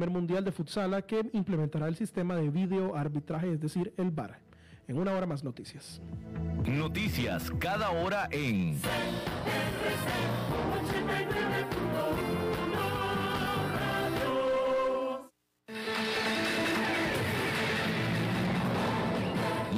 primer mundial de futsala que implementará el sistema de video arbitraje, es decir, el VAR. En una hora más noticias. Noticias cada hora en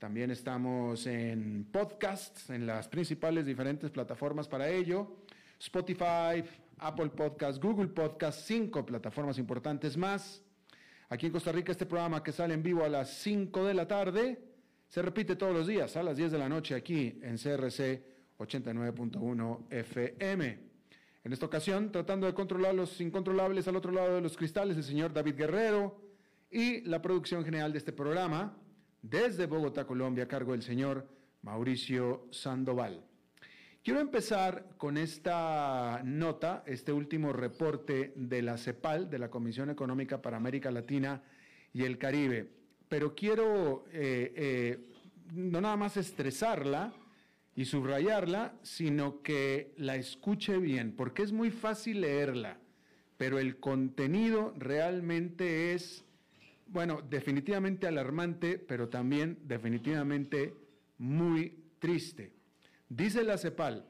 también estamos en podcasts, en las principales diferentes plataformas para ello. Spotify, Apple Podcasts, Google Podcasts, cinco plataformas importantes más. Aquí en Costa Rica este programa que sale en vivo a las 5 de la tarde se repite todos los días a las 10 de la noche aquí en CRC 89.1 FM. En esta ocasión, tratando de controlar los incontrolables al otro lado de los cristales, el señor David Guerrero y la producción general de este programa, desde Bogotá, Colombia, a cargo del señor Mauricio Sandoval. Quiero empezar con esta nota, este último reporte de la CEPAL, de la Comisión Económica para América Latina y el Caribe, pero quiero eh, eh, no nada más estresarla y subrayarla, sino que la escuche bien, porque es muy fácil leerla, pero el contenido realmente es bueno, definitivamente alarmante, pero también definitivamente muy triste. Dice la CEPAL,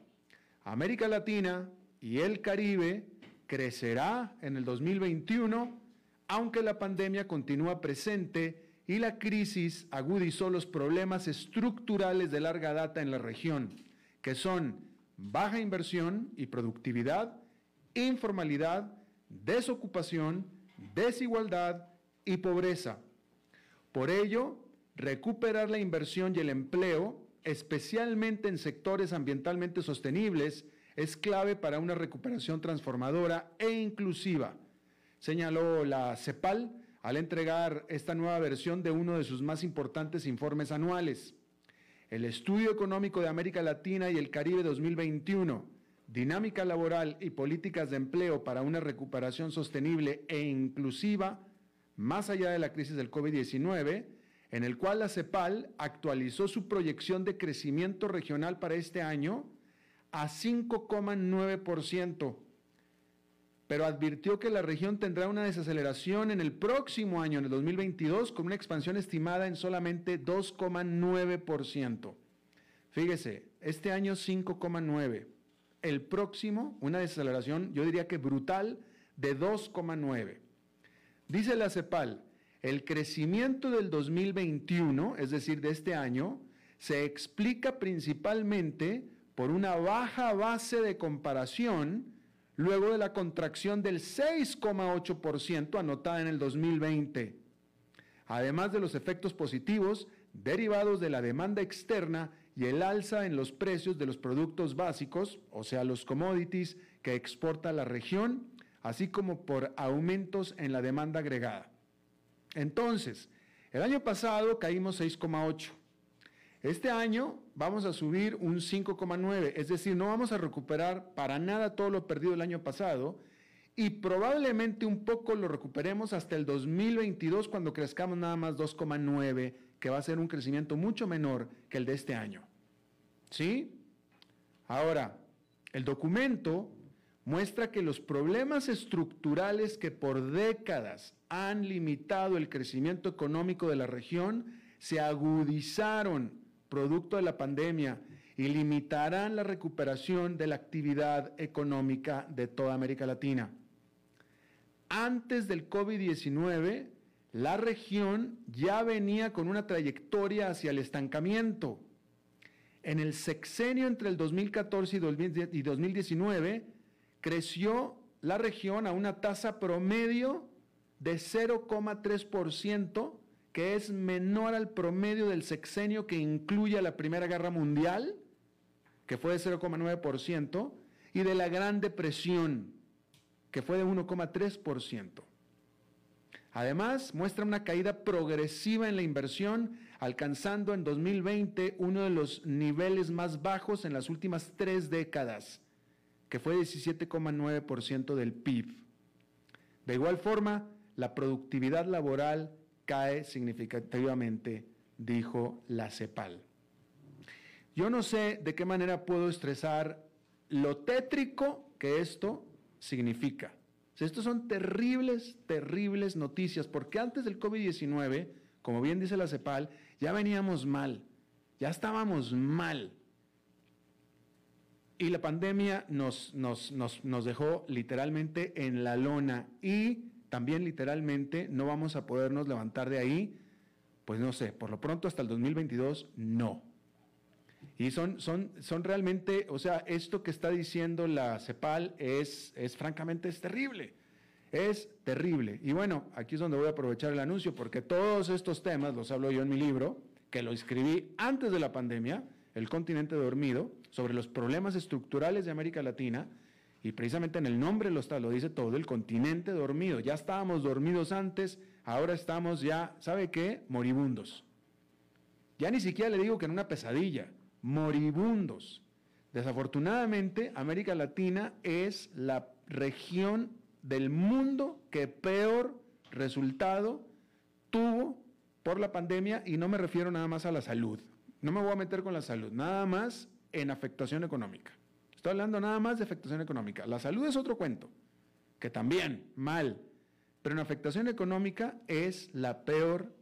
América Latina y el Caribe crecerá en el 2021, aunque la pandemia continúa presente y la crisis agudizó los problemas estructurales de larga data en la región, que son baja inversión y productividad, informalidad, desocupación, desigualdad, y pobreza. Por ello, recuperar la inversión y el empleo, especialmente en sectores ambientalmente sostenibles, es clave para una recuperación transformadora e inclusiva, señaló la CEPAL al entregar esta nueva versión de uno de sus más importantes informes anuales. El Estudio Económico de América Latina y el Caribe 2021, Dinámica Laboral y Políticas de Empleo para una Recuperación Sostenible e Inclusiva, más allá de la crisis del COVID-19, en el cual la CEPAL actualizó su proyección de crecimiento regional para este año a 5,9%, pero advirtió que la región tendrá una desaceleración en el próximo año, en el 2022, con una expansión estimada en solamente 2,9%. Fíjese, este año 5,9%, el próximo una desaceleración, yo diría que brutal, de 2,9%. Dice la CEPAL, el crecimiento del 2021, es decir, de este año, se explica principalmente por una baja base de comparación luego de la contracción del 6,8% anotada en el 2020, además de los efectos positivos derivados de la demanda externa y el alza en los precios de los productos básicos, o sea, los commodities que exporta la región, así como por aumentos en la demanda agregada. Entonces, el año pasado caímos 6,8. Este año vamos a subir un 5,9, es decir, no vamos a recuperar para nada todo lo perdido el año pasado y probablemente un poco lo recuperemos hasta el 2022 cuando crezcamos nada más 2,9, que va a ser un crecimiento mucho menor que el de este año. ¿Sí? Ahora, el documento muestra que los problemas estructurales que por décadas han limitado el crecimiento económico de la región se agudizaron producto de la pandemia y limitarán la recuperación de la actividad económica de toda América Latina. Antes del COVID-19, la región ya venía con una trayectoria hacia el estancamiento. En el sexenio entre el 2014 y 2019, creció la región a una tasa promedio de 0,3%, que es menor al promedio del sexenio que incluye la Primera Guerra Mundial, que fue de 0,9%, y de la Gran Depresión, que fue de 1,3%. Además, muestra una caída progresiva en la inversión, alcanzando en 2020 uno de los niveles más bajos en las últimas tres décadas, que fue 17,9% del PIB. De igual forma, la productividad laboral cae significativamente, dijo la CEPAL. Yo no sé de qué manera puedo estresar lo tétrico que esto significa. Estos son terribles, terribles noticias, porque antes del COVID-19, como bien dice la CEPAL, ya veníamos mal, ya estábamos mal. Y la pandemia nos, nos, nos, dejó literalmente en la lona y también literalmente no vamos a podernos levantar de ahí, pues no sé, por lo pronto hasta el 2022 no. Y son, son, son realmente, o sea, esto que está diciendo la CEPAL es, es francamente es terrible. Es terrible. Y bueno, aquí es donde voy a aprovechar el anuncio, porque todos estos temas los hablo yo en mi libro, que lo escribí antes de la pandemia, El continente dormido, sobre los problemas estructurales de América Latina, y precisamente en el nombre lo, está, lo dice todo, el continente dormido. Ya estábamos dormidos antes, ahora estamos ya, ¿sabe qué? Moribundos. Ya ni siquiera le digo que en una pesadilla moribundos. Desafortunadamente, América Latina es la región del mundo que peor resultado tuvo por la pandemia y no me refiero nada más a la salud. No me voy a meter con la salud, nada más en afectación económica. Estoy hablando nada más de afectación económica. La salud es otro cuento, que también, mal. Pero en afectación económica es la peor,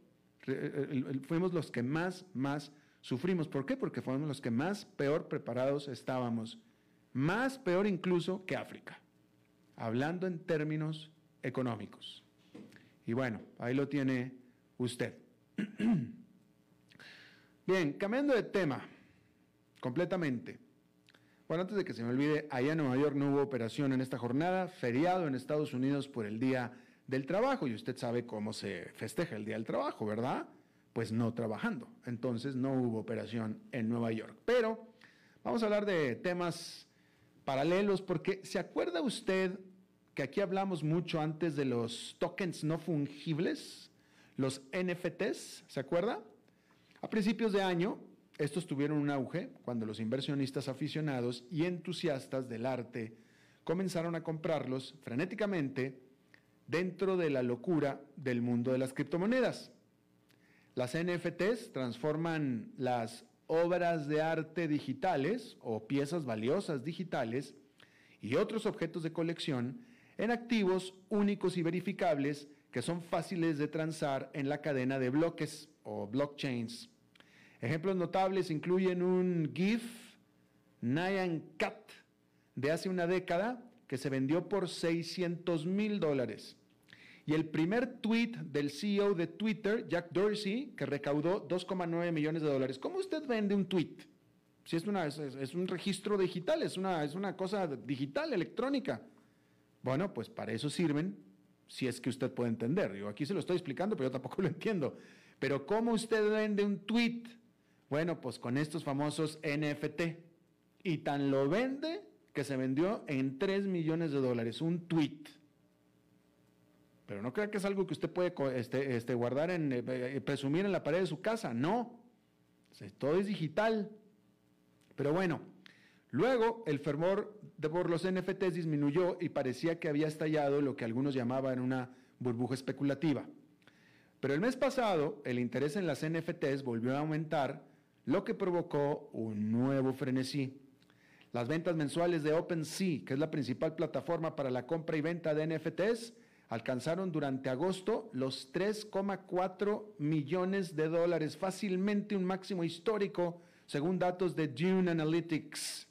eh, eh, fuimos los que más, más sufrimos. ¿Por qué? Porque fuimos los que más peor preparados estábamos, más peor incluso que África, hablando en términos económicos. Y bueno, ahí lo tiene usted. Bien, cambiando de tema, completamente. Bueno, antes de que se me olvide, allá en Nueva York no hubo operación en esta jornada, feriado en Estados Unidos por el Día del Trabajo, y usted sabe cómo se festeja el Día del Trabajo, ¿verdad? pues no trabajando. Entonces no hubo operación en Nueva York. Pero vamos a hablar de temas paralelos porque ¿se acuerda usted que aquí hablamos mucho antes de los tokens no fungibles, los NFTs, ¿se acuerda? A principios de año, estos tuvieron un auge cuando los inversionistas aficionados y entusiastas del arte comenzaron a comprarlos frenéticamente dentro de la locura del mundo de las criptomonedas. Las NFTs transforman las obras de arte digitales o piezas valiosas digitales y otros objetos de colección en activos únicos y verificables que son fáciles de transar en la cadena de bloques blockchains. Ejemplos notables incluyen un GIF Nyan Cat de hace una década que se vendió por 600 mil dólares y el primer tweet del CEO de Twitter, Jack Dorsey, que recaudó 2,9 millones de dólares. ¿Cómo usted vende un tweet? Si es, una, es, un registro digital, es una, es una cosa digital, electrónica. Bueno, pues para eso sirven, si es que usted puede entender. Yo aquí se lo estoy explicando, pero yo tampoco lo entiendo. Pero ¿cómo usted vende un tweet? Bueno, pues con estos famosos NFT. Y tan lo vende que se vendió en 3 millones de dólares, un tweet. Pero no crea que es algo que usted puede este, este, guardar en, eh, eh, presumir en la pared de su casa. No. todo es digital. Pero bueno, luego el fervor por los NFTs disminuyó y parecía que había estallado lo que algunos llamaban una burbuja especulativa. Pero el mes pasado el interés en las NFTs volvió a aumentar, lo que provocó un nuevo frenesí. Las ventas mensuales de OpenSea, que es la principal plataforma para la compra y venta de NFTs, alcanzaron durante agosto los 3,4 millones de dólares, fácilmente un máximo histórico, según datos de Dune Analytics.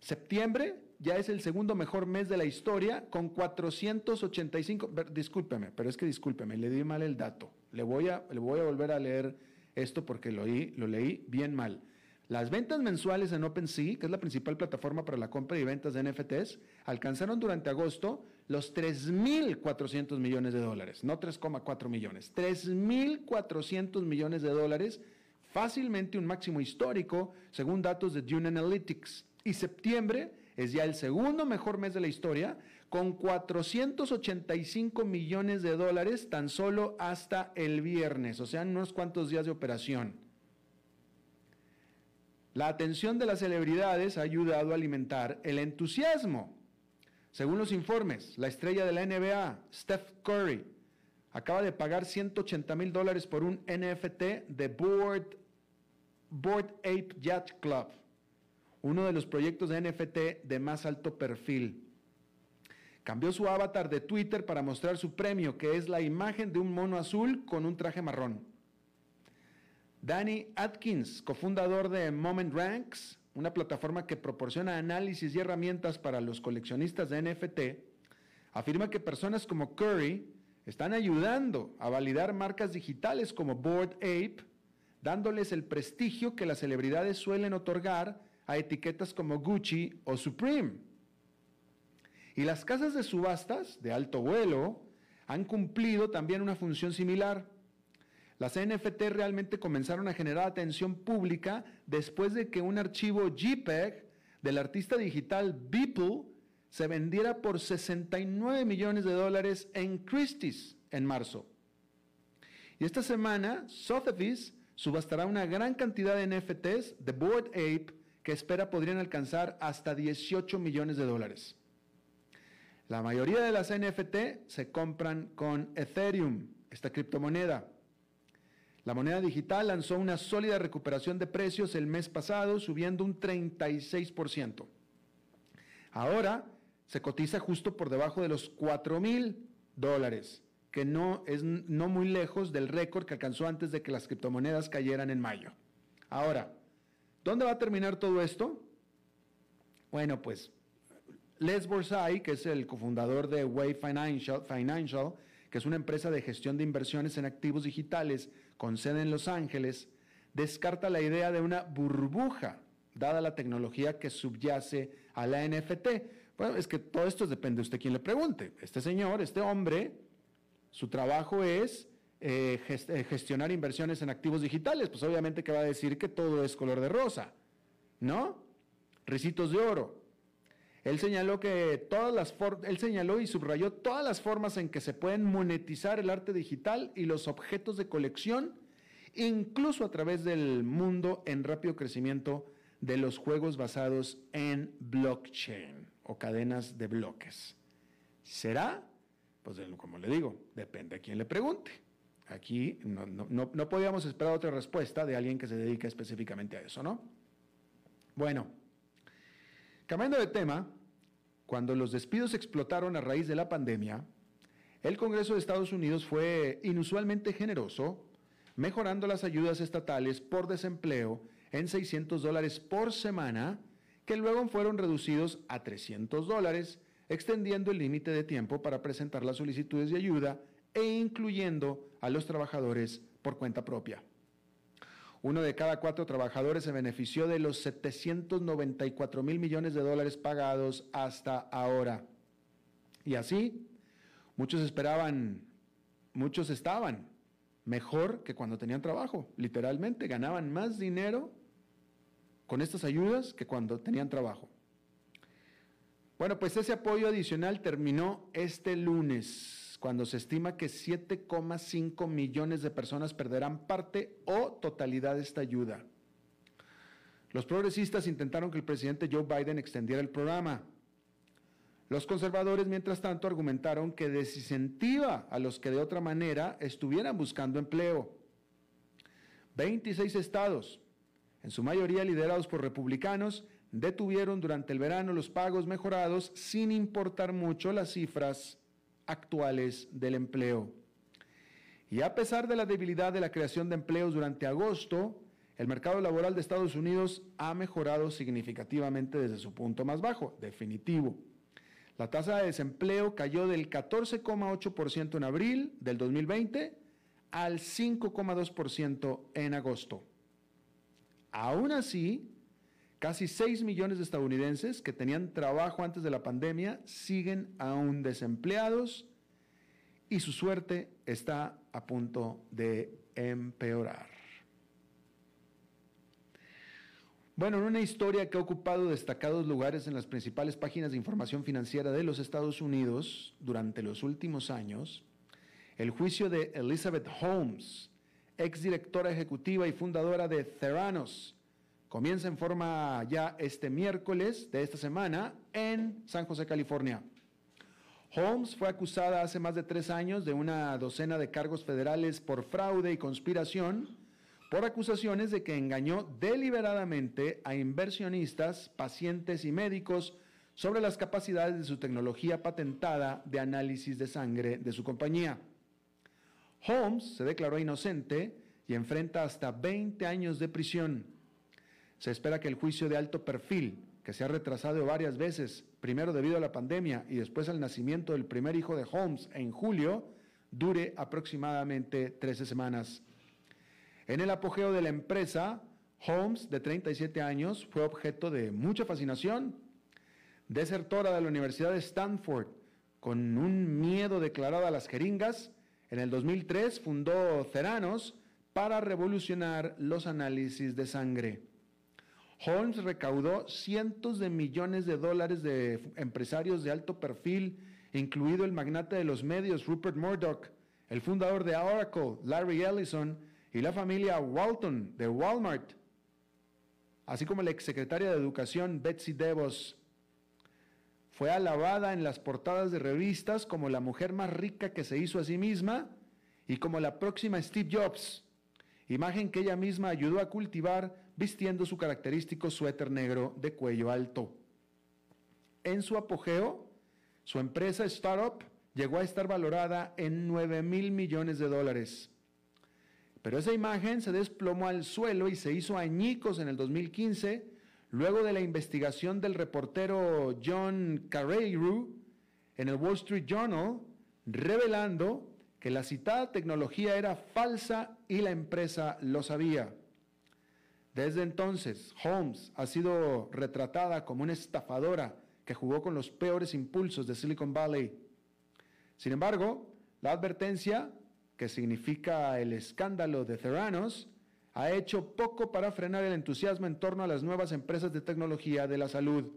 Septiembre ya es el segundo mejor mes de la historia con 485, discúlpeme, pero es que discúlpeme, le di mal el dato. Le voy a, le voy a volver a leer esto porque lo, lo leí bien mal. Las ventas mensuales en OpenSea, que es la principal plataforma para la compra y ventas de NFTs, alcanzaron durante agosto los 3.400 millones de dólares, no 3,4 millones, 3.400 millones de dólares, fácilmente un máximo histórico, según datos de Dune Analytics. Y septiembre es ya el segundo mejor mes de la historia, con 485 millones de dólares tan solo hasta el viernes, o sea, unos cuantos días de operación. La atención de las celebridades ha ayudado a alimentar el entusiasmo. Según los informes, la estrella de la NBA, Steph Curry, acaba de pagar 180 mil dólares por un NFT de Board, Board Ape Yacht Club, uno de los proyectos de NFT de más alto perfil. Cambió su avatar de Twitter para mostrar su premio, que es la imagen de un mono azul con un traje marrón. Danny Atkins, cofundador de Moment Ranks, una plataforma que proporciona análisis y herramientas para los coleccionistas de NFT, afirma que personas como Curry están ayudando a validar marcas digitales como Board Ape, dándoles el prestigio que las celebridades suelen otorgar a etiquetas como Gucci o Supreme. Y las casas de subastas de alto vuelo han cumplido también una función similar. Las NFT realmente comenzaron a generar atención pública después de que un archivo JPEG del artista digital Beeple se vendiera por 69 millones de dólares en Christie's en marzo. Y esta semana, Sotheby's subastará una gran cantidad de NFTs de Board Ape que espera podrían alcanzar hasta 18 millones de dólares. La mayoría de las NFT se compran con Ethereum, esta criptomoneda. La moneda digital lanzó una sólida recuperación de precios el mes pasado, subiendo un 36%. Ahora se cotiza justo por debajo de los 4 mil dólares, que no es no muy lejos del récord que alcanzó antes de que las criptomonedas cayeran en mayo. Ahora, ¿dónde va a terminar todo esto? Bueno, pues Les Borsai, que es el cofundador de Way Financial, Financial, que es una empresa de gestión de inversiones en activos digitales, con sede en Los Ángeles, descarta la idea de una burbuja, dada la tecnología que subyace a la NFT. Bueno, es que todo esto depende de usted quien le pregunte. Este señor, este hombre, su trabajo es eh, eh, gestionar inversiones en activos digitales. Pues obviamente que va a decir que todo es color de rosa, ¿no? Ricitos de oro. Él señaló que todas las él señaló y subrayó todas las formas en que se pueden monetizar el arte digital y los objetos de colección, incluso a través del mundo en rápido crecimiento de los juegos basados en blockchain o cadenas de bloques. ¿Será? Pues como le digo, depende a quién le pregunte. Aquí no, no podíamos esperar otra respuesta de alguien que se dedica específicamente a eso, ¿no? Bueno, cambiando de tema, cuando los despidos explotaron a raíz de la pandemia, el Congreso de Estados Unidos fue inusualmente generoso, mejorando las ayudas estatales por desempleo en 600 dólares por semana, que luego fueron reducidos a 300 dólares, extendiendo el límite de tiempo para presentar las solicitudes de ayuda e incluyendo a los trabajadores por cuenta propia. Uno de cada cuatro trabajadores se benefició de los 794 mil millones de dólares pagados hasta ahora. Y así, muchos esperaban, muchos estaban mejor que cuando tenían trabajo. Literalmente, ganaban más dinero con estas ayudas que cuando tenían trabajo. Bueno, pues ese apoyo adicional terminó este lunes cuando se estima que 7,5 millones de personas perderán parte o totalidad de esta ayuda. Los progresistas intentaron que el presidente Joe Biden extendiera el programa. Los conservadores, mientras tanto, argumentaron que desincentiva a los que de otra manera estuvieran buscando empleo. 26 estados, en su mayoría liderados por republicanos, detuvieron durante el verano los pagos mejorados sin importar mucho las cifras actuales del empleo. Y a pesar de la debilidad de la creación de empleos durante agosto, el mercado laboral de Estados Unidos ha mejorado significativamente desde su punto más bajo, definitivo. La tasa de desempleo cayó del 14,8% en abril del 2020 al 5,2% en agosto. Aún así, casi 6 millones de estadounidenses que tenían trabajo antes de la pandemia siguen aún desempleados y su suerte está a punto de empeorar. Bueno, en una historia que ha ocupado destacados lugares en las principales páginas de información financiera de los Estados Unidos durante los últimos años, el juicio de Elizabeth Holmes, exdirectora ejecutiva y fundadora de Theranos, comienza en forma ya este miércoles de esta semana en San José, California. Holmes fue acusada hace más de tres años de una docena de cargos federales por fraude y conspiración por acusaciones de que engañó deliberadamente a inversionistas, pacientes y médicos sobre las capacidades de su tecnología patentada de análisis de sangre de su compañía. Holmes se declaró inocente y enfrenta hasta 20 años de prisión. Se espera que el juicio de alto perfil, que se ha retrasado varias veces, primero debido a la pandemia y después al nacimiento del primer hijo de Holmes en julio, dure aproximadamente 13 semanas. En el apogeo de la empresa, Holmes, de 37 años, fue objeto de mucha fascinación. Desertora de la Universidad de Stanford, con un miedo declarado a las jeringas, en el 2003 fundó Ceranos para revolucionar los análisis de sangre. Holmes recaudó cientos de millones de dólares de empresarios de alto perfil, incluido el magnate de los medios Rupert Murdoch, el fundador de Oracle, Larry Ellison, y la familia Walton de Walmart, así como la exsecretaria de Educación Betsy DeVos. Fue alabada en las portadas de revistas como la mujer más rica que se hizo a sí misma y como la próxima Steve Jobs, imagen que ella misma ayudó a cultivar vistiendo su característico suéter negro de cuello alto. En su apogeo, su empresa Startup llegó a estar valorada en 9 mil millones de dólares. Pero esa imagen se desplomó al suelo y se hizo añicos en el 2015, luego de la investigación del reportero John Carreyrou en el Wall Street Journal, revelando que la citada tecnología era falsa y la empresa lo sabía. Desde entonces, Holmes ha sido retratada como una estafadora que jugó con los peores impulsos de Silicon Valley. Sin embargo, la advertencia que significa el escándalo de Theranos, ha hecho poco para frenar el entusiasmo en torno a las nuevas empresas de tecnología de la salud.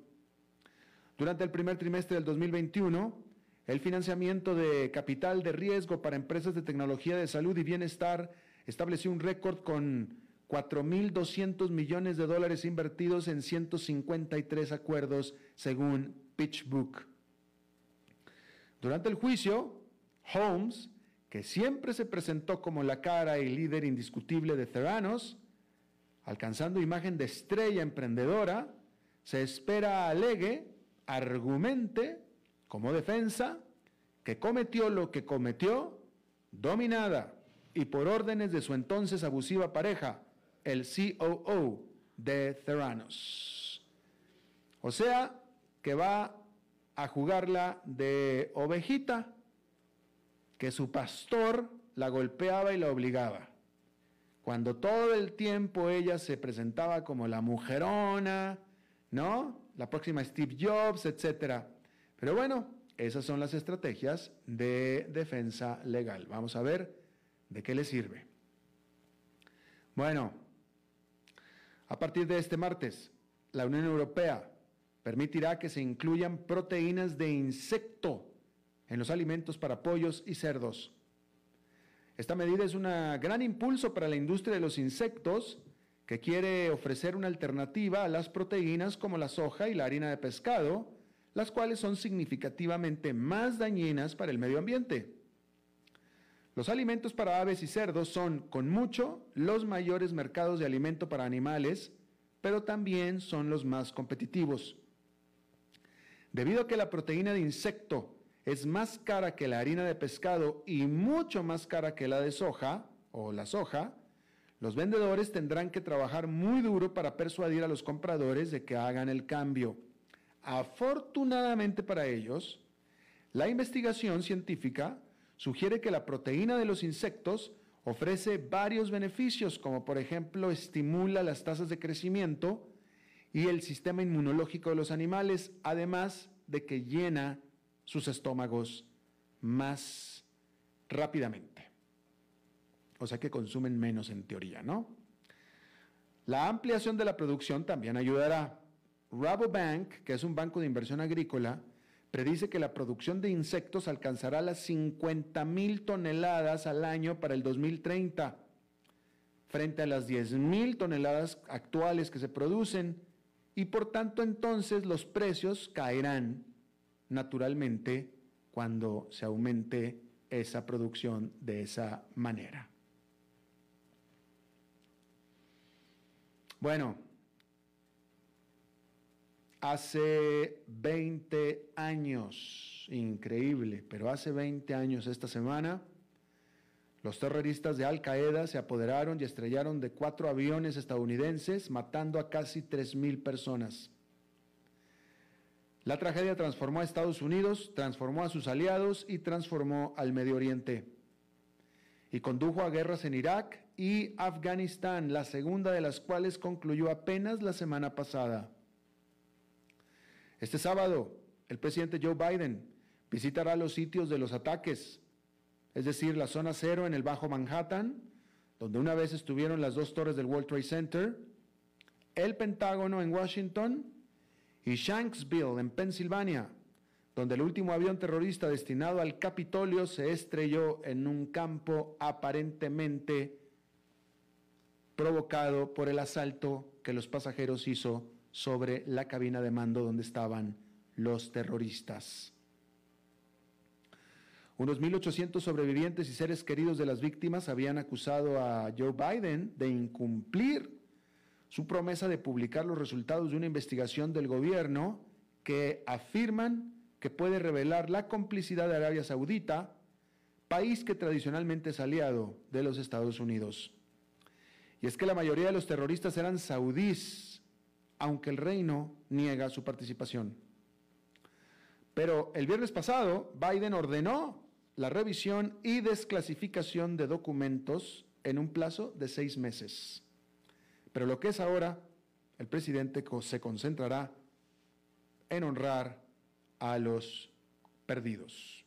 Durante el primer trimestre del 2021, el financiamiento de capital de riesgo para empresas de tecnología de salud y bienestar estableció un récord con 4.200 millones de dólares invertidos en 153 acuerdos, según PitchBook. Durante el juicio, Holmes que siempre se presentó como la cara y líder indiscutible de Theranos, alcanzando imagen de estrella emprendedora, se espera alegue, argumente, como defensa, que cometió lo que cometió, dominada y por órdenes de su entonces abusiva pareja, el COO de Theranos. O sea, que va a jugarla de ovejita que su pastor la golpeaba y la obligaba. Cuando todo el tiempo ella se presentaba como la mujerona, ¿no? La próxima Steve Jobs, etc. Pero bueno, esas son las estrategias de defensa legal. Vamos a ver de qué le sirve. Bueno, a partir de este martes, la Unión Europea permitirá que se incluyan proteínas de insecto en los alimentos para pollos y cerdos. Esta medida es un gran impulso para la industria de los insectos que quiere ofrecer una alternativa a las proteínas como la soja y la harina de pescado, las cuales son significativamente más dañinas para el medio ambiente. Los alimentos para aves y cerdos son, con mucho, los mayores mercados de alimento para animales, pero también son los más competitivos. Debido a que la proteína de insecto es más cara que la harina de pescado y mucho más cara que la de soja o la soja, los vendedores tendrán que trabajar muy duro para persuadir a los compradores de que hagan el cambio. Afortunadamente para ellos, la investigación científica sugiere que la proteína de los insectos ofrece varios beneficios, como por ejemplo estimula las tasas de crecimiento y el sistema inmunológico de los animales, además de que llena sus estómagos más rápidamente o sea que consumen menos en teoría, ¿no? La ampliación de la producción también ayudará. Rabobank, que es un banco de inversión agrícola, predice que la producción de insectos alcanzará las 50 mil toneladas al año para el 2030, frente a las 10 mil toneladas actuales que se producen, y por tanto entonces los precios caerán naturalmente cuando se aumente esa producción de esa manera. Bueno, hace 20 años, increíble, pero hace 20 años esta semana, los terroristas de Al Qaeda se apoderaron y estrellaron de cuatro aviones estadounidenses, matando a casi 3.000 personas. La tragedia transformó a Estados Unidos, transformó a sus aliados y transformó al Medio Oriente. Y condujo a guerras en Irak, y Afganistán, la segunda de las cuales concluyó apenas la semana pasada. Este sábado, el presidente Joe Biden visitará los sitios de los ataques, es decir, la zona cero en el Bajo Manhattan, donde una vez estuvieron las dos torres del World Trade Center, el Pentágono en Washington y Shanksville en Pensilvania, donde el último avión terrorista destinado al Capitolio se estrelló en un campo aparentemente provocado por el asalto que los pasajeros hizo sobre la cabina de mando donde estaban los terroristas. Unos 1.800 sobrevivientes y seres queridos de las víctimas habían acusado a Joe Biden de incumplir su promesa de publicar los resultados de una investigación del gobierno que afirman que puede revelar la complicidad de Arabia Saudita, país que tradicionalmente es aliado de los Estados Unidos. Y es que la mayoría de los terroristas eran saudíes, aunque el reino niega su participación. Pero el viernes pasado, Biden ordenó la revisión y desclasificación de documentos en un plazo de seis meses. Pero lo que es ahora, el presidente se concentrará en honrar a los perdidos.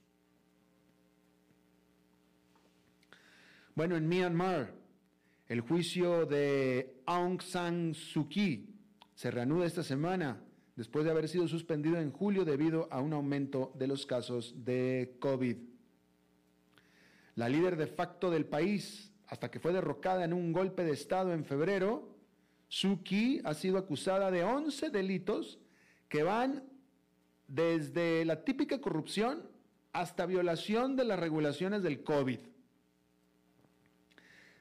Bueno, en Myanmar, el juicio de Aung San Suu Kyi se reanuda esta semana después de haber sido suspendido en julio debido a un aumento de los casos de COVID. La líder de facto del país, hasta que fue derrocada en un golpe de Estado en febrero, Suu Kyi ha sido acusada de 11 delitos que van desde la típica corrupción hasta violación de las regulaciones del COVID.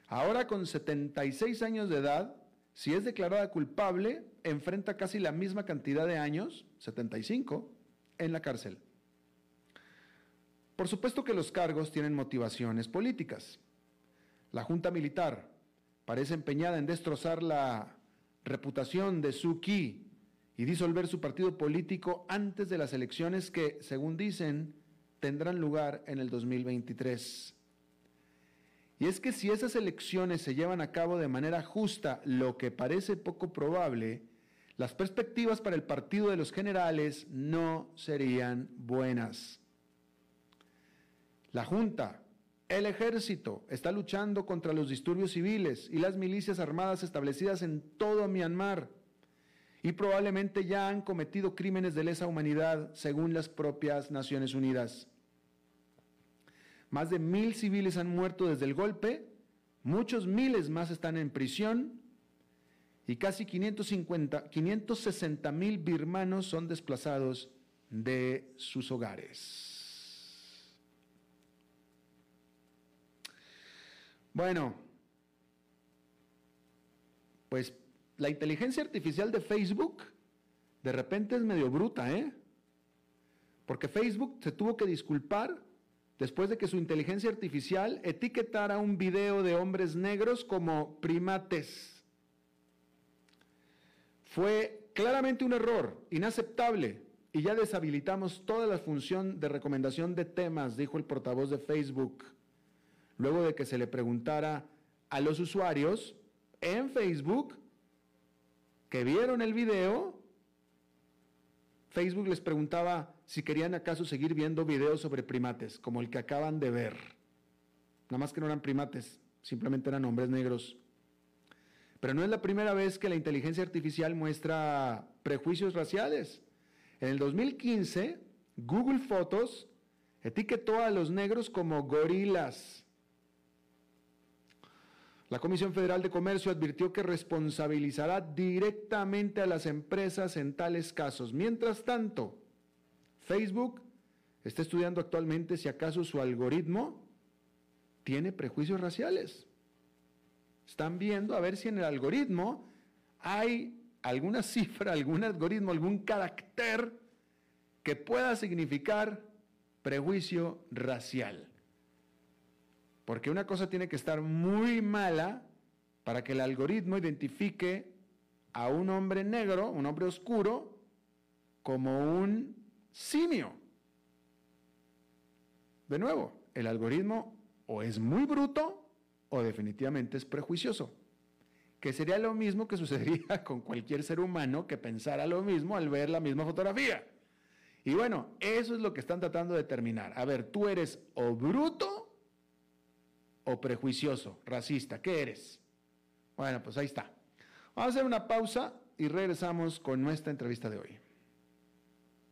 Ahora con 76 años de edad, si es declarada culpable, enfrenta casi la misma cantidad de años, 75, en la cárcel. Por supuesto que los cargos tienen motivaciones políticas. La Junta Militar parece empeñada en destrozar la reputación de Suu Kyi y disolver su partido político antes de las elecciones que, según dicen, tendrán lugar en el 2023. Y es que si esas elecciones se llevan a cabo de manera justa, lo que parece poco probable, las perspectivas para el partido de los generales no serían buenas. La Junta, el ejército, está luchando contra los disturbios civiles y las milicias armadas establecidas en todo Myanmar y probablemente ya han cometido crímenes de lesa humanidad según las propias Naciones Unidas. Más de mil civiles han muerto desde el golpe, muchos miles más están en prisión y casi 550, 560 mil birmanos son desplazados de sus hogares. Bueno, pues la inteligencia artificial de Facebook de repente es medio bruta, ¿eh? Porque Facebook se tuvo que disculpar después de que su inteligencia artificial etiquetara un video de hombres negros como primates. Fue claramente un error, inaceptable, y ya deshabilitamos toda la función de recomendación de temas, dijo el portavoz de Facebook, luego de que se le preguntara a los usuarios en Facebook que vieron el video, Facebook les preguntaba si querían acaso seguir viendo videos sobre primates, como el que acaban de ver. Nada más que no eran primates, simplemente eran hombres negros. Pero no es la primera vez que la inteligencia artificial muestra prejuicios raciales. En el 2015, Google Fotos etiquetó a los negros como gorilas. La Comisión Federal de Comercio advirtió que responsabilizará directamente a las empresas en tales casos. Mientras tanto, Facebook está estudiando actualmente si acaso su algoritmo tiene prejuicios raciales. Están viendo a ver si en el algoritmo hay alguna cifra, algún algoritmo, algún carácter que pueda significar prejuicio racial. Porque una cosa tiene que estar muy mala para que el algoritmo identifique a un hombre negro, un hombre oscuro, como un simio. De nuevo, el algoritmo o es muy bruto o definitivamente es prejuicioso que sería lo mismo que sucedería con cualquier ser humano que pensara lo mismo al ver la misma fotografía. Y bueno, eso es lo que están tratando de determinar. A ver, tú eres o bruto o prejuicioso, racista. ¿Qué eres? Bueno, pues ahí está. Vamos a hacer una pausa y regresamos con nuestra entrevista de hoy.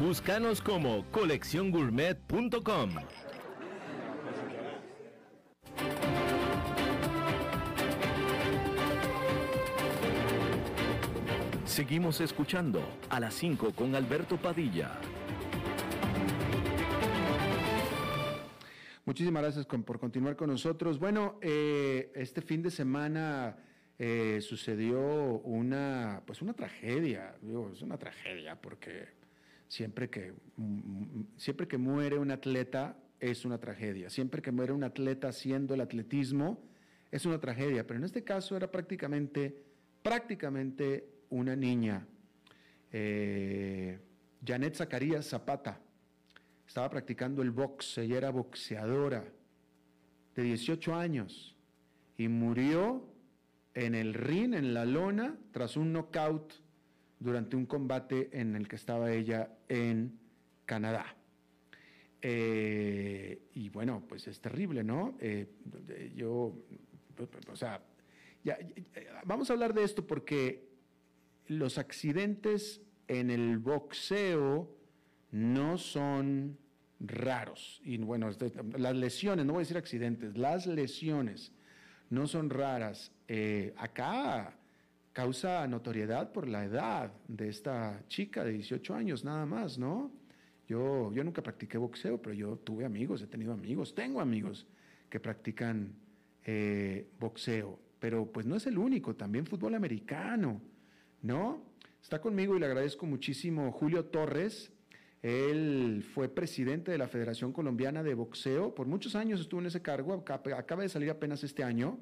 Búscanos como colecciongourmet.com. Seguimos escuchando a las 5 con Alberto Padilla. Muchísimas gracias por continuar con nosotros. Bueno, eh, este fin de semana eh, sucedió una, pues una tragedia. es una tragedia porque Siempre que, siempre que muere un atleta es una tragedia. Siempre que muere un atleta haciendo el atletismo es una tragedia. Pero en este caso era prácticamente, prácticamente una niña. Eh, Janet Zacarías Zapata estaba practicando el box. Ella era boxeadora de 18 años y murió en el ring, en la lona, tras un knockout durante un combate en el que estaba ella en Canadá. Eh, y bueno, pues es terrible, ¿no? Eh, yo, o sea, vamos a hablar de esto porque los accidentes en el boxeo no son raros. Y bueno, este, las lesiones, no voy a decir accidentes, las lesiones no son raras. Eh, acá causa notoriedad por la edad de esta chica de 18 años, nada más, ¿no? Yo, yo nunca practiqué boxeo, pero yo tuve amigos, he tenido amigos, tengo amigos que practican eh, boxeo, pero pues no es el único, también fútbol americano, ¿no? Está conmigo y le agradezco muchísimo Julio Torres. Él fue presidente de la Federación Colombiana de Boxeo. Por muchos años estuvo en ese cargo, acaba de salir apenas este año.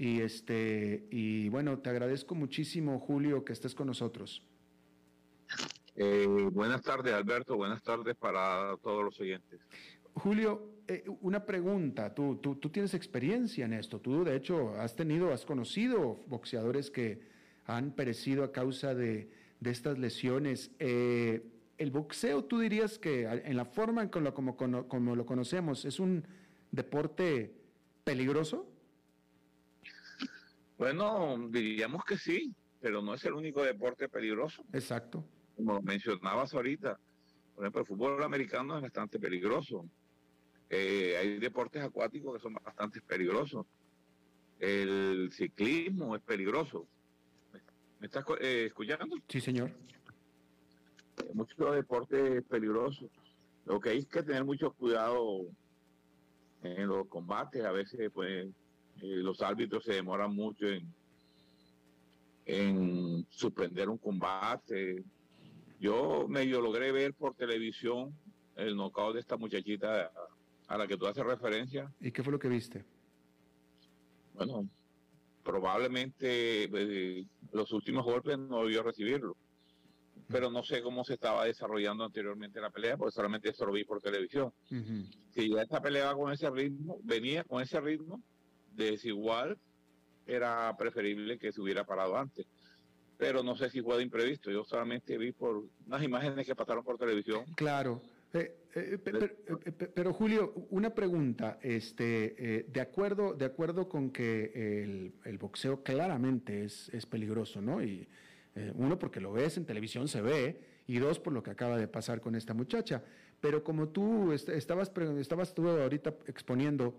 Y, este, y bueno, te agradezco muchísimo, Julio, que estés con nosotros. Eh, buenas tardes, Alberto. Buenas tardes para todos los oyentes. Julio, eh, una pregunta. Tú, tú, tú, tienes experiencia en esto. Tú, de hecho, has tenido, has conocido boxeadores que han perecido a causa de, estas lesiones. Eh, ¿El boxeo, tú dirías que en la forma en como, como, como lo conocemos, es un deporte peligroso? Bueno, diríamos que sí, pero no es el único deporte peligroso. Exacto. Como mencionabas ahorita, por ejemplo, el fútbol americano es bastante peligroso. Eh, hay deportes acuáticos que son bastante peligrosos. El ciclismo es peligroso. ¿Me estás eh, escuchando? Sí, señor. Muchos deportes peligrosos. Lo que hay es que tener mucho cuidado en los combates. A veces, pues, los árbitros se demoran mucho en, en suspender un combate. Yo medio logré ver por televisión el knockout de esta muchachita a la que tú haces referencia. ¿Y qué fue lo que viste? Bueno, probablemente eh, los últimos golpes no debió recibirlo. Pero no sé cómo se estaba desarrollando anteriormente la pelea, porque solamente eso lo vi por televisión. Si ya esta pelea con ese ritmo, venía con ese ritmo desigual, era preferible que se hubiera parado antes. Pero no sé si fue de imprevisto. Yo solamente vi por unas imágenes que pasaron por televisión. Claro. Eh, eh, eh, pero, Julio, una pregunta, este, de acuerdo, de acuerdo con que el, boxeo claramente es, es, peligroso, ¿no? Y uno porque lo ves en televisión se ve y dos por lo que acaba de pasar con esta muchacha. Pero como tú estabas, estabas tú ahorita exponiendo,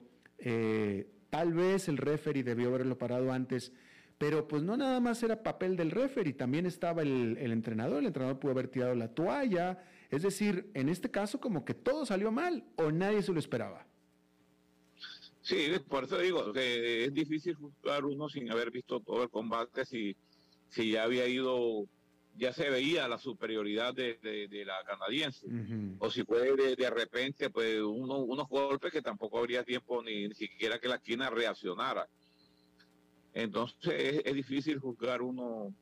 tal vez el referee debió haberlo parado antes. Pero pues no nada más era papel del referee, también estaba el, entrenador, el entrenador pudo haber tirado la toalla, es decir, en este caso como que todo salió mal o nadie se lo esperaba. Sí, por eso digo que es difícil juzgar uno sin haber visto todo el combate, si, si ya había ido, ya se veía la superioridad de, la canadiense, o si puede de, repente, pues unos golpes que tampoco habría tiempo ni, siquiera que la esquina reaccionara. Entonces es difícil juzgar uno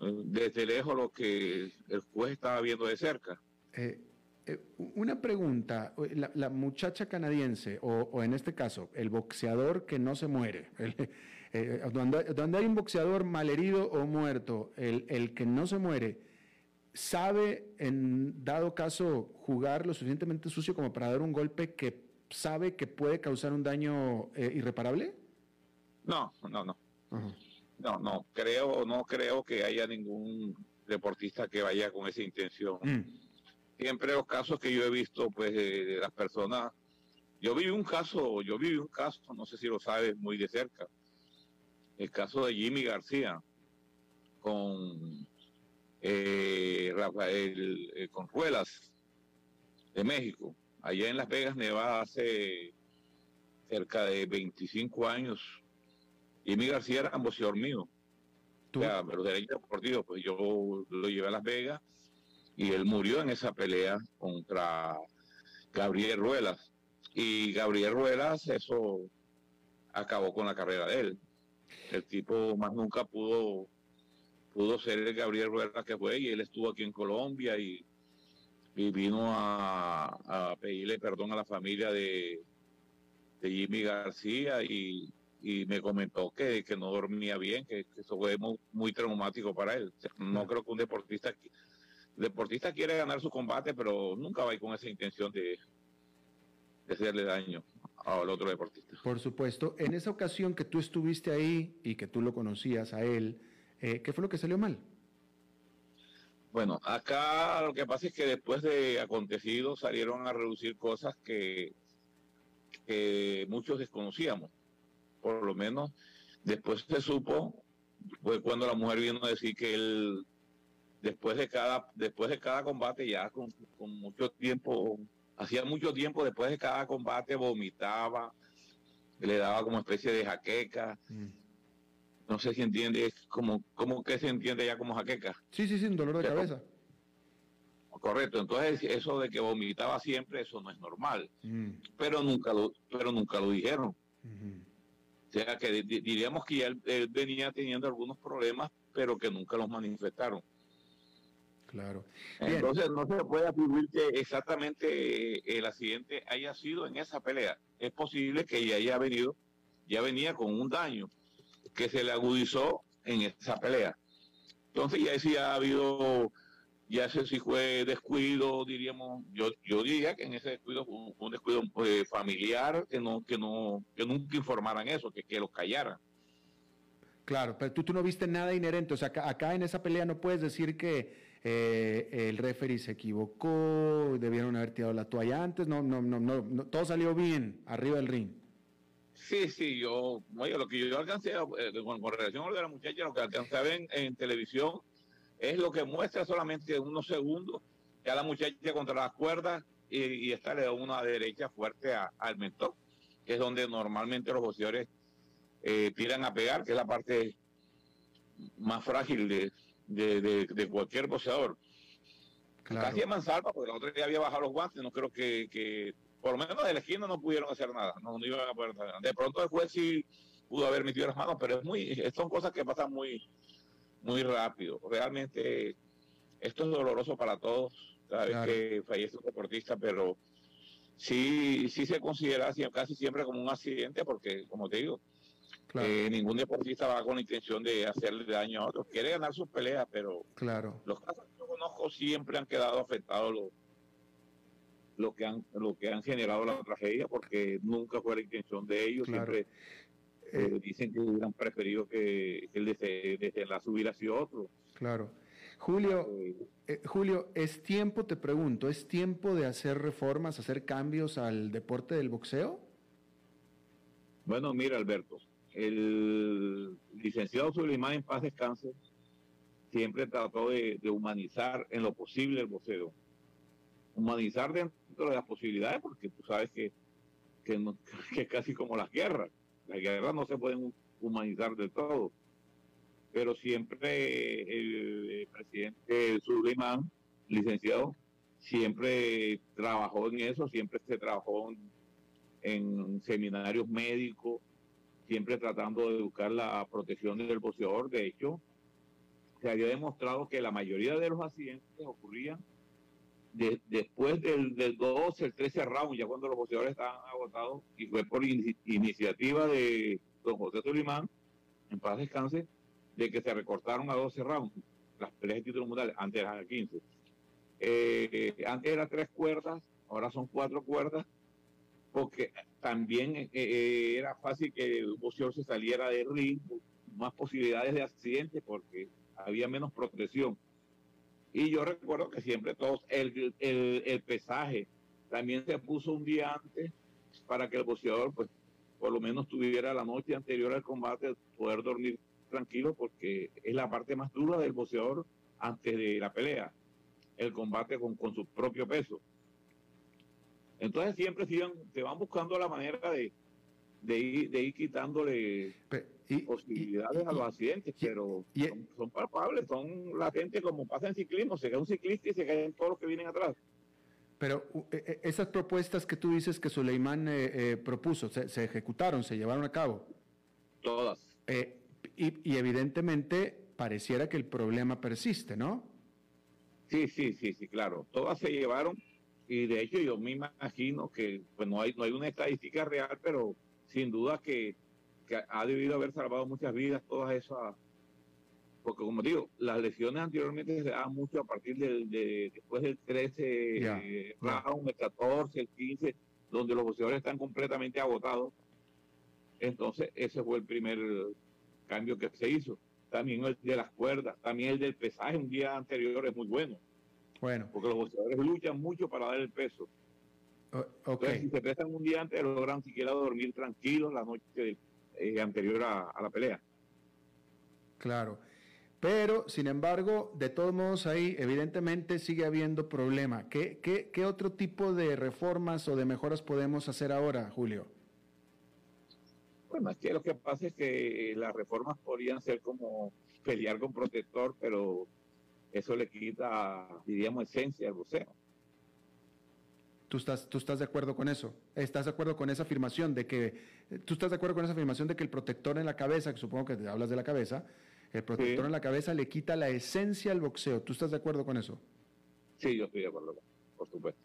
desde lejos lo que el juez estaba viendo de cerca. Eh, eh, una pregunta, la, muchacha canadiense, o, en este caso, el boxeador que no se muere, eh, donde, hay un boxeador malherido o muerto, el, el, que no se muere, ¿sabe en dado caso jugar lo suficientemente sucio como para dar un golpe que sabe que puede causar un daño irreparable? No, no, no. No, no, creo, no creo que haya ningún deportista que vaya con esa intención. Mm. Siempre los casos que yo he visto, pues, de, las personas, yo vi un caso, yo vi un caso, no sé si lo sabes, muy de cerca, el caso de Jimmy García con eh, Rafael eh, con Ruelas de México, allá en Las Vegas, Nevada, hace cerca de 25 años Jimmy García era boxeador mío. ¿Tú? O sea, los derechos deportivos, pues yo lo llevé a Las Vegas y él murió en esa pelea contra Gabriel Ruelas. Y Gabriel Ruelas, eso acabó con la carrera de él. El tipo más nunca pudo pudo ser el Gabriel Ruelas que fue y él estuvo aquí en Colombia y, vino a, pedirle perdón a la familia de, de Jimmy García y, y me comentó que, que no dormía bien, que, eso fue muy, traumático para él. no creo que un deportista deportista quiere ganar su combate, pero nunca va a ir con esa intención de, de hacerle daño al otro deportista. Por supuesto. En esa ocasión que tú estuviste ahí y que tú lo conocías a él, eh, ¿qué fue lo que salió mal? Bueno, acá lo que pasa es que después de acontecido salieron a reducir cosas que, que muchos desconocíamos. Por lo menos después se supo, fue cuando la mujer vino a decir que él, después de cada, después de cada combate, ya con, mucho tiempo, hacía mucho tiempo, después de cada combate vomitaba, le daba como especie de jaqueca. Mm. No sé si entiende, como, como que se entiende ya como jaqueca. Sí, sí, sí, un dolor de cabeza. Correcto, entonces eso de que vomitaba siempre, eso no es normal. Mm. Pero nunca lo, pero nunca lo dijeron. O sea que diríamos que ya él, venía teniendo algunos problemas, pero que nunca los manifestaron. Claro. Entonces no se puede atribuir que exactamente el accidente haya sido en esa pelea. Es posible que ya haya venido, ya venía con un daño que se le agudizó en esa pelea. Entonces ya sí ha habido, ya ese sí fue descuido, diríamos, yo, yo diría que en ese descuido fue un, descuido pues, familiar, que no, que no, que nunca informaran eso, que, que los callaran. Claro, pero tú, tú no viste nada inherente, o sea, acá, en esa pelea no puedes decir que eh, el referee se equivocó, debieron haber tirado la toalla antes, no, no, no, no, todo salió bien arriba del ring. Sí, sí, yo, oye, lo que yo alcancé, eh, con, relación a lo de la muchacha, lo que alcancé a ver en, televisión es lo que muestra solamente unos segundos, ya la muchacha contra las cuerdas y, esta le da una derecha fuerte al mentón, que es donde normalmente los boxeadores eh, tiran a pegar, que es la parte más frágil de, de, cualquier boxeador. Casi es mansalva, porque la otra día había bajado los guantes, no creo que por lo menos de la esquina no pudieron hacer nada, no, iban a poder De pronto después sí pudo haber metido las manos, pero es muy, son cosas que pasan muy, muy rápido. Realmente esto es doloroso para todos, cada vez que fallece un deportista, pero sí, sí se considera casi siempre como un accidente, porque como te digo, eh, ningún deportista va con la intención de hacerle daño a otros. Quiere ganar sus peleas, pero claro. los casos que yo conozco siempre han quedado afectados los, lo que han lo que han generado la tragedia porque nunca fue la intención de ellos. Siempre eh, eh, dicen que hubieran preferido que, el desenlace hubiera sido otro. Claro. Julio eh, Julio es tiempo te pregunto es tiempo de hacer reformas hacer cambios al deporte del boxeo bueno mira Alberto el licenciado Suleiman en paz descanse siempre trató de, humanizar en lo posible el boxeo humanizar dentro de las posibilidades, porque tú sabes que, que, es casi como las guerras. Las guerras no se pueden humanizar del todo. Pero siempre el, presidente Suleiman, licenciado, siempre trabajó en eso, siempre se trabajó en, seminarios médicos, siempre tratando de educar la protección del boxeador. De hecho, se había demostrado que la mayoría de los accidentes ocurrían después del, del 12, el 13 round, ya cuando los boxeadores estaban agotados, y fue por iniciativa de don José Solimán, en paz descanse, de que se recortaron a 12 rounds las peleas de títulos mundiales, antes eran 15. Eh, antes eran tres cuerdas, ahora son cuatro cuerdas, porque también eh, eh, era fácil que un boxeador se saliera de ring, más posibilidades de accidentes porque había menos protección. Y yo recuerdo que siempre todos, el, el, pesaje también se puso un día antes para que el boxeador, pues, por lo menos tuviera la noche anterior al combate poder dormir tranquilo, porque es la parte más dura del boxeador antes de la pelea, el combate con, con su propio peso. Entonces siempre siguen, se van buscando la manera de, de ir, de ir quitándole posibilidades a los accidentes, pero son, palpables, son la gente como pasa en ciclismo, se cae un ciclista y se caen todos los que vienen atrás. Pero e, e, esas propuestas que tú dices que Suleimán eh, eh, propuso, se, ejecutaron, se llevaron a cabo? Todas. Eh, y, y, evidentemente pareciera que el problema persiste, ¿no? Sí, sí, sí, sí, claro. Todas se llevaron y de hecho yo me imagino que pues no hay, no hay una estadística real, pero sin duda que, ha debido haber salvado muchas vidas todas esas, porque como digo, las lesiones anteriormente se daban mucho a partir de, después del 13 round, el 14, el 15, donde los boxeadores están completamente agotados. Entonces ese fue el primer cambio que se hizo. también el de las cuerdas, también el del pesaje un día anterior es muy bueno. Bueno. Porque los boxeadores luchan mucho para dar el peso. okay. si se pesan un día antes, logran siquiera dormir tranquilos la noche eh, anterior a, la pelea. Claro. Pero, sin embargo, de todos modos ahí evidentemente sigue habiendo problema. ¿Qué, qué, qué otro tipo de reformas o de mejoras podemos hacer ahora, Julio? Bueno, es que lo que pasa es que las reformas podrían ser como pelear con protector, pero eso le quita, diríamos, esencia al buceo. ¿Tú estás, ¿Tú estás de acuerdo con eso? ¿Estás de acuerdo con esa afirmación de que, tú estás de acuerdo con esa afirmación de que el protector en la cabeza, que supongo que te hablas de la cabeza, el protector en la cabeza le quita la esencia al boxeo? ¿Tú estás de acuerdo con eso? Sí, yo estoy de acuerdo, por supuesto.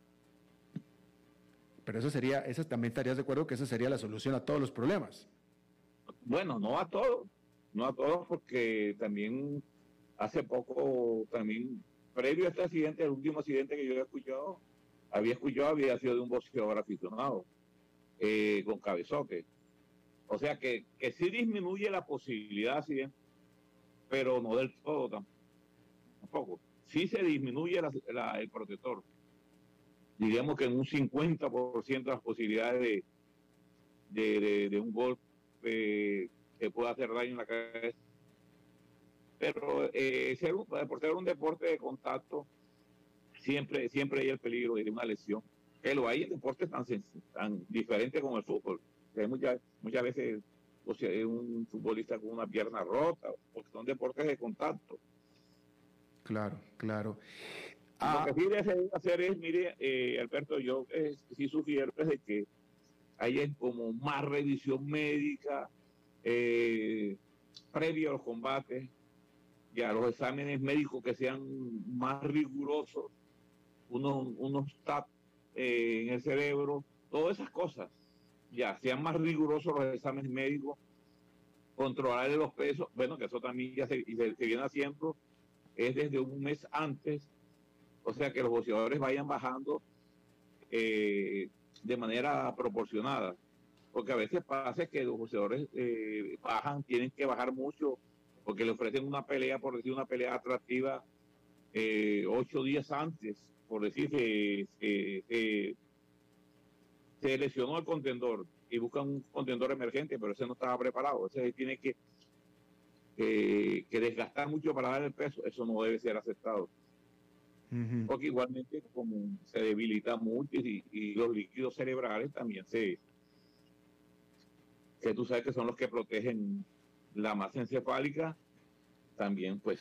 Pero eso sería, eso también estarías de acuerdo que esa sería la solución a todos los problemas. Bueno, no a todos, no a todos, porque también hace poco, también previo a este accidente, el último accidente que yo había escuchado, había escuchado, había sido de un boxeador aficionado eh, con cabezote. O sea que, que sí disminuye la posibilidad de accidente, pero no del todo tampoco. Sí se disminuye el protector. Diríamos que en un 50% las posibilidades de, de un golpe que pueda hacer daño en la cabeza. Pero eh, ser un, por ser un deporte de contacto, siempre, siempre hay el peligro de una lesión. Que lo hay en deportes tan, tan diferentes como el fútbol. Que muchas, muchas veces o sea, es un futbolista con una pierna rota, porque son deportes de contacto. Claro, claro. Lo que sí debe hacer es, mire, eh, Alberto, yo eh, sí sugiero de que hay como más revisión médica eh, previo a los combates, ya los exámenes médicos que sean más rigurosos, unos, unos TAP eh, en el cerebro, todas esas cosas, ya sean más rigurosos los exámenes médicos, controlar los pesos, bueno, que eso también ya se, viene haciendo, es desde un mes antes, o sea que los boxeadores vayan bajando eh, de manera proporcionada. Porque a veces pasa que los boxeadores eh, bajan, tienen que bajar mucho, porque le ofrecen una pelea, por decir una pelea atractiva, eh, ocho días antes, por decir que se lesionó el contendor y buscan un contendor emergente, pero ese no estaba preparado. Ese tiene que, que desgastar mucho para dar el peso. Eso no debe ser aceptado porque igualmente como se debilita mucho y, los líquidos cerebrales también se que tú sabes que son los que protegen la masa encefálica también pues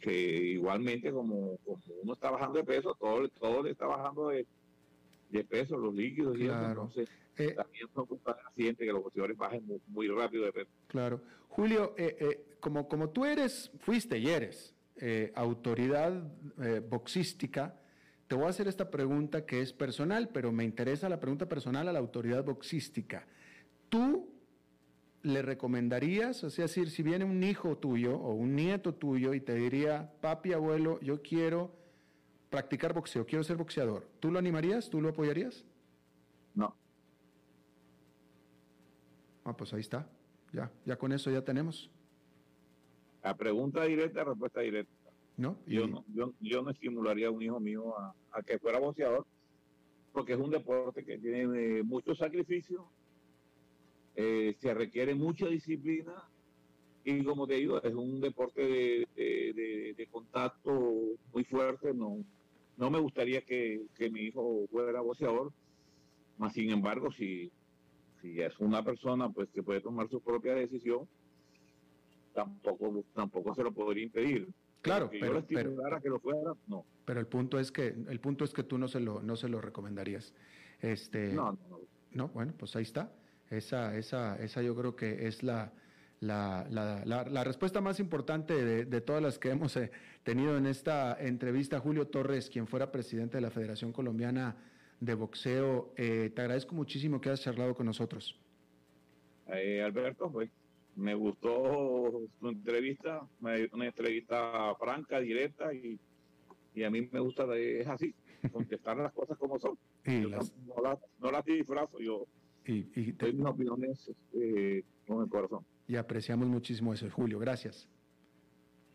que igualmente como, uno está bajando de peso todo, todo le está bajando de, peso los líquidos y entonces eh, también son accidentes que los boxeadores bajen muy, rápido de peso. Claro. Julio eh, eh, como como tú eres fuiste y eres eh, autoridad boxística, te voy a hacer esta pregunta que es personal, pero me interesa la pregunta personal a la autoridad boxística. ¿Tú le recomendarías, o sea, decir, si viene un hijo tuyo o un nieto tuyo y te diría, papi, abuelo, yo quiero practicar boxeo, quiero ser boxeador, ¿tú lo animarías? ¿Tú lo apoyarías? No. Ah, pues ahí está. Ya, ya con eso ya tenemos. La pregunta directa, respuesta directa. ¿No? Yo, no yo, no estimularía a un hijo mío a, que fuera boxeador, porque es un deporte que tiene eh, mucho sacrificio, eh, se requiere mucha disciplina y como te digo, es un deporte de, contacto muy fuerte. No, no me gustaría que, mi hijo fuera boxeador, más sin embargo, si, si es una persona pues que puede tomar su propia decisión, tampoco, tampoco se lo podría impedir. Claro, pero, pero, que lo fuera, no. Pero el punto es que el punto es que tú no se lo no se lo recomendarías. Este, no, no, no. bueno, pues ahí está. Esa esa esa yo creo que es la la, la, la, respuesta más importante de, de, todas las que hemos eh, tenido en esta entrevista, Julio Torres, quien fuera presidente de la Federación Colombiana de Boxeo, eh, te agradezco muchísimo que hayas charlado con nosotros. Eh, Alberto, pues me gustó su entrevista, una entrevista franca, directa y, a mí me gusta, es así, contestar las cosas como son. no, las, no disfrazo, yo y, y mis opiniones eh, con el corazón. y apreciamos muchísimo eso. Julio, gracias.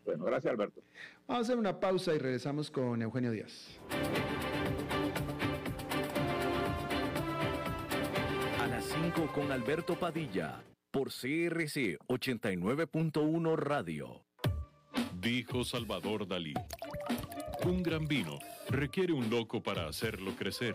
Bueno, gracias Alberto. Vamos a hacer una pausa y regresamos con Eugenio Díaz. A las 5 con Alberto Padilla, por CRC 89.1 Radio. Dijo Salvador Dalí. Un gran vino requiere un loco para hacerlo crecer,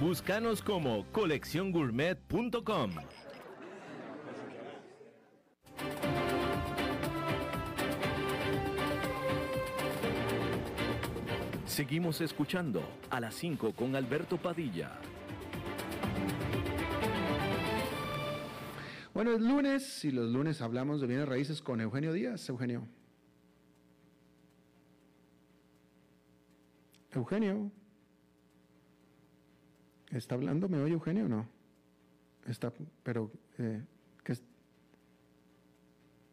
Búscanos como colecciongourmet.com. Seguimos escuchando a las 5 con Alberto Padilla. Bueno, es lunes y los lunes hablamos de bienes raíces con Eugenio Díaz. Eugenio. Eugenio. ¿Está hablando? ¿Me oye Eugenio o no? Está, pero, eh, ¿qué es?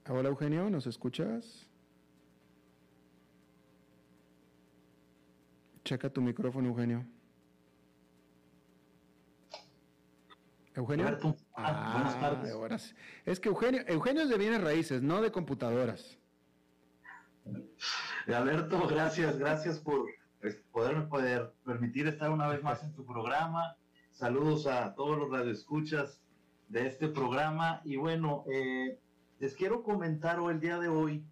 Hola Eugenio, ¿nos escuchas? Checa tu micrófono, Eugenio. Eugenio. Ah, buenas tardes. Es que Eugenio, Eugenio es de bienes raíces, no de computadoras. Alberto, gracias, gracias por poderme poder permitir estar una vez más en tu programa. Saludos a todos los radioescuchas de este programa. Y bueno, eh, les quiero comentar hoy, el día de hoy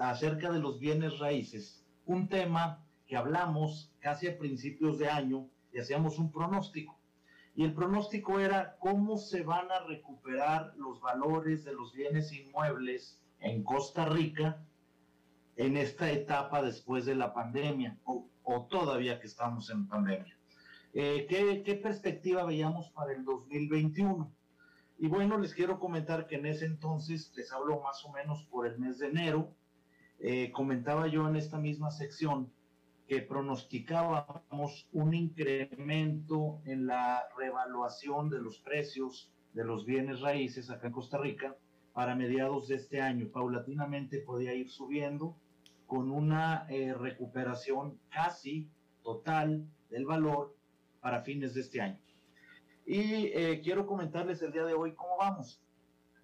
acerca de los bienes raíces, un tema que hablamos casi a principios de año y hacíamos un pronóstico. Y el pronóstico era cómo se van a recuperar los valores de los bienes inmuebles en Costa Rica en esta etapa después de la pandemia o, o todavía que estamos en pandemia. Eh, ¿qué, ¿qué, perspectiva veíamos para el 2021? Y bueno, les quiero comentar que en ese entonces, les hablo más o menos por el mes de enero, eh, comentaba yo en esta misma sección que pronosticábamos un incremento en la revaluación de los precios de los bienes raíces acá en Costa Rica para mediados de este año. Paulatinamente podía ir subiendo con una eh, recuperación casi total del valor para fines de este año. Y eh, quiero comentarles el día de hoy cómo vamos,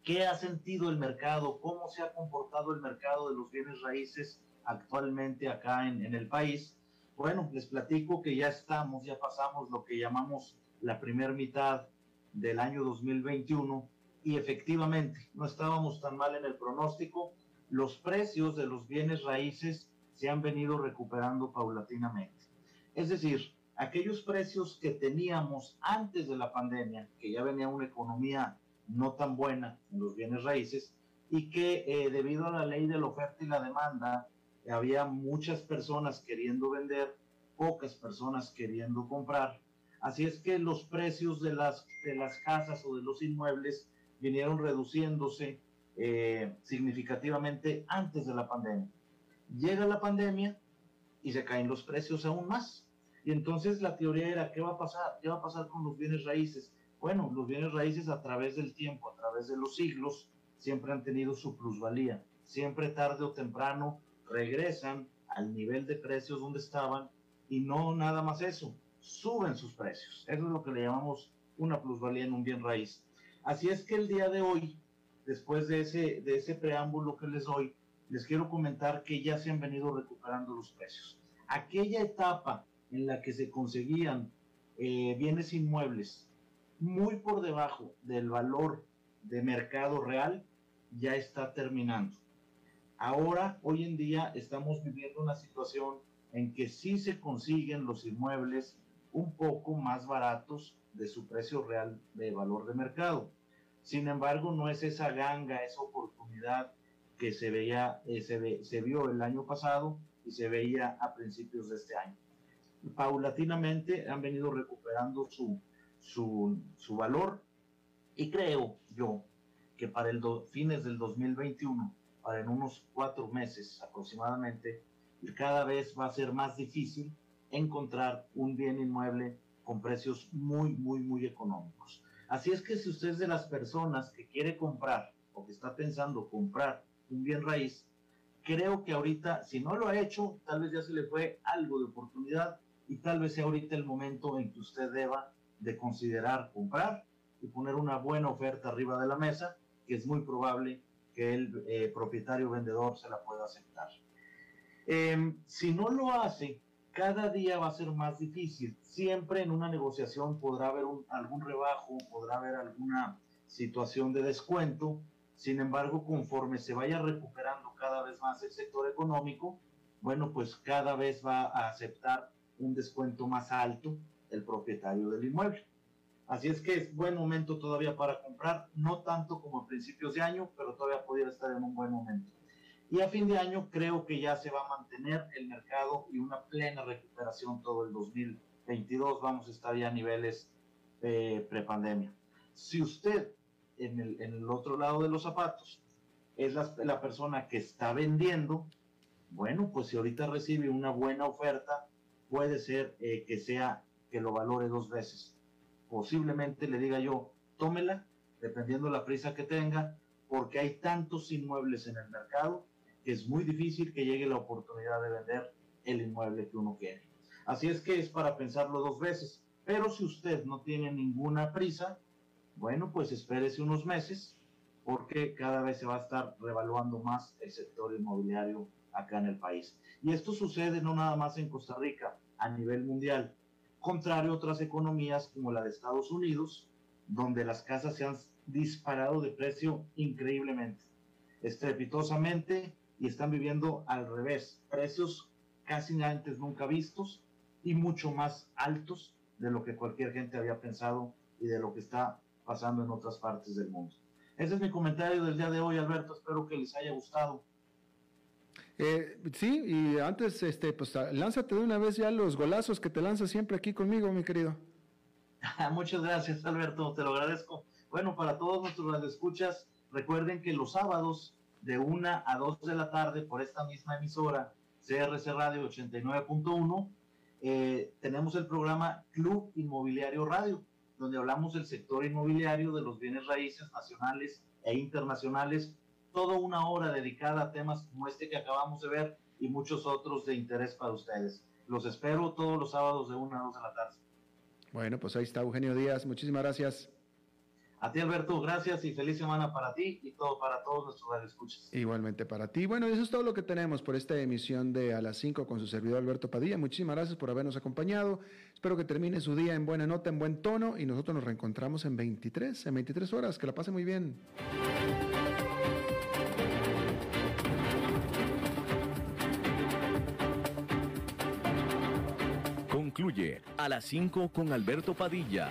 qué ha sentido el mercado, cómo se ha comportado el mercado de los bienes raíces actualmente acá en, en el país. Bueno, les platico que ya estamos, ya pasamos lo que llamamos la primera mitad del año 2021 y efectivamente no estábamos tan mal en el pronóstico los precios de los bienes raíces se han venido recuperando paulatinamente. Es decir, aquellos precios que teníamos antes de la pandemia, que ya venía una economía no tan buena en los bienes raíces, y que eh, debido a la ley de la oferta y la demanda, había muchas personas queriendo vender, pocas personas queriendo comprar. Así es que los precios de las, de las casas o de los inmuebles vinieron reduciéndose eh, significativamente antes de la pandemia. Llega la pandemia y se caen los precios aún más. Y entonces la teoría era, ¿qué va a pasar? ¿Qué va a pasar con los bienes raíces? Bueno, los bienes raíces a través del tiempo, a través de los siglos, siempre han tenido su plusvalía. Siempre tarde o temprano regresan al nivel de precios donde estaban y no nada más eso, suben sus precios. Eso es lo que le llamamos una plusvalía en un bien raíz. Así es que el día de hoy después de ese, de ese preámbulo que les doy, les quiero comentar que ya se han venido recuperando los precios. Aquella etapa en la que se conseguían eh, bienes inmuebles muy por debajo del valor de mercado real ya está terminando. Ahora, hoy en día, estamos viviendo una situación en que sí se consiguen los inmuebles un poco más baratos de su precio real de valor de mercado. Sin embargo, no es esa ganga, esa oportunidad que se veía, eh, se, se vio el año pasado y se veía a principios de este año. Paulatinamente han venido recuperando su, su, su valor y creo yo que para el fines del 2021, para en unos cuatro meses aproximadamente, cada vez va a ser más difícil encontrar un bien inmueble con precios muy, muy, muy económicos. Así es que si usted es de las personas que quiere comprar o que está pensando comprar un bien raíz, creo que ahorita, si no lo ha hecho, tal vez ya se le fue algo de oportunidad y tal vez sea ahorita el momento en que usted deba de considerar comprar y poner una buena oferta arriba de la mesa, que es muy probable que el eh, propietario vendedor se la pueda aceptar. Em, si no lo hace, cada día va a ser más difícil. Siempre en una negociación podrá haber algún rebajo, podrá haber alguna situación de descuento. Sin embargo, conforme se vaya recuperando cada vez más el sector económico, bueno, pues cada vez va a aceptar un descuento más alto el propietario del inmueble. Así es que es buen momento todavía para comprar, no tanto como a principios de año, pero todavía pudiera estar en un buen momento. Y a fin de año creo que ya se va a mantener el mercado y una plena recuperación todo el 2022. Vamos a estar ya a niveles eh, prepandemia. Si usted en el, otro lado de los zapatos es la, persona que está vendiendo, bueno, pues si ahorita recibe una buena oferta, puede ser eh, que sea que lo valore dos veces. Posiblemente le diga yo, tómela, dependiendo la prisa que tenga, porque hay tantos inmuebles en el mercado es muy difícil que llegue la oportunidad de vender el inmueble que uno quiere. Así es que es para pensarlo dos veces. Pero si usted no tiene ninguna prisa, bueno, pues espérese unos meses porque cada vez se va a estar revaluando más el sector inmobiliario acá en el país. Y esto sucede no nada más en Costa Rica, a nivel mundial, contrario a otras economías como la de Estados Unidos, donde las casas se han disparado de precio increíblemente, estrepitosamente, y están viviendo al revés, precios casi antes nunca vistos y mucho más altos de lo que cualquier gente había pensado y de lo que está pasando en otras partes del mundo. Ese es mi comentario del día de hoy, Alberto. Espero que les haya gustado. Eh, sí, y antes, este, pues lánzate de una vez ya los golazos que te lanzas siempre aquí conmigo, mi querido. Muchas gracias, Alberto, te lo agradezco. Bueno, para todos nuestros escuchas, recuerden que los sábados de 1 a 2 de la tarde por esta misma emisora, CRC Radio 89.1, eh, tenemos el programa Club Inmobiliario Radio, donde hablamos del sector inmobiliario, de los bienes raíces nacionales e internacionales, toda una hora dedicada a temas como este que acabamos de ver y muchos otros de interés para ustedes. Los espero todos los sábados de 1 a 2 de la tarde. Bueno, pues ahí está Eugenio Díaz. Muchísimas gracias. A ti, Alberto, gracias y feliz semana para ti y todo para todos nuestros escuchas. Igualmente para ti. Bueno, eso es todo lo que tenemos por esta emisión de A las 5 con su servidor Alberto Padilla. Muchísimas gracias por habernos acompañado. Espero que termine su día en buena nota, en buen tono y nosotros nos reencontramos en 23, en 23 horas. Que la pase muy bien. Concluye A las 5 con Alberto Padilla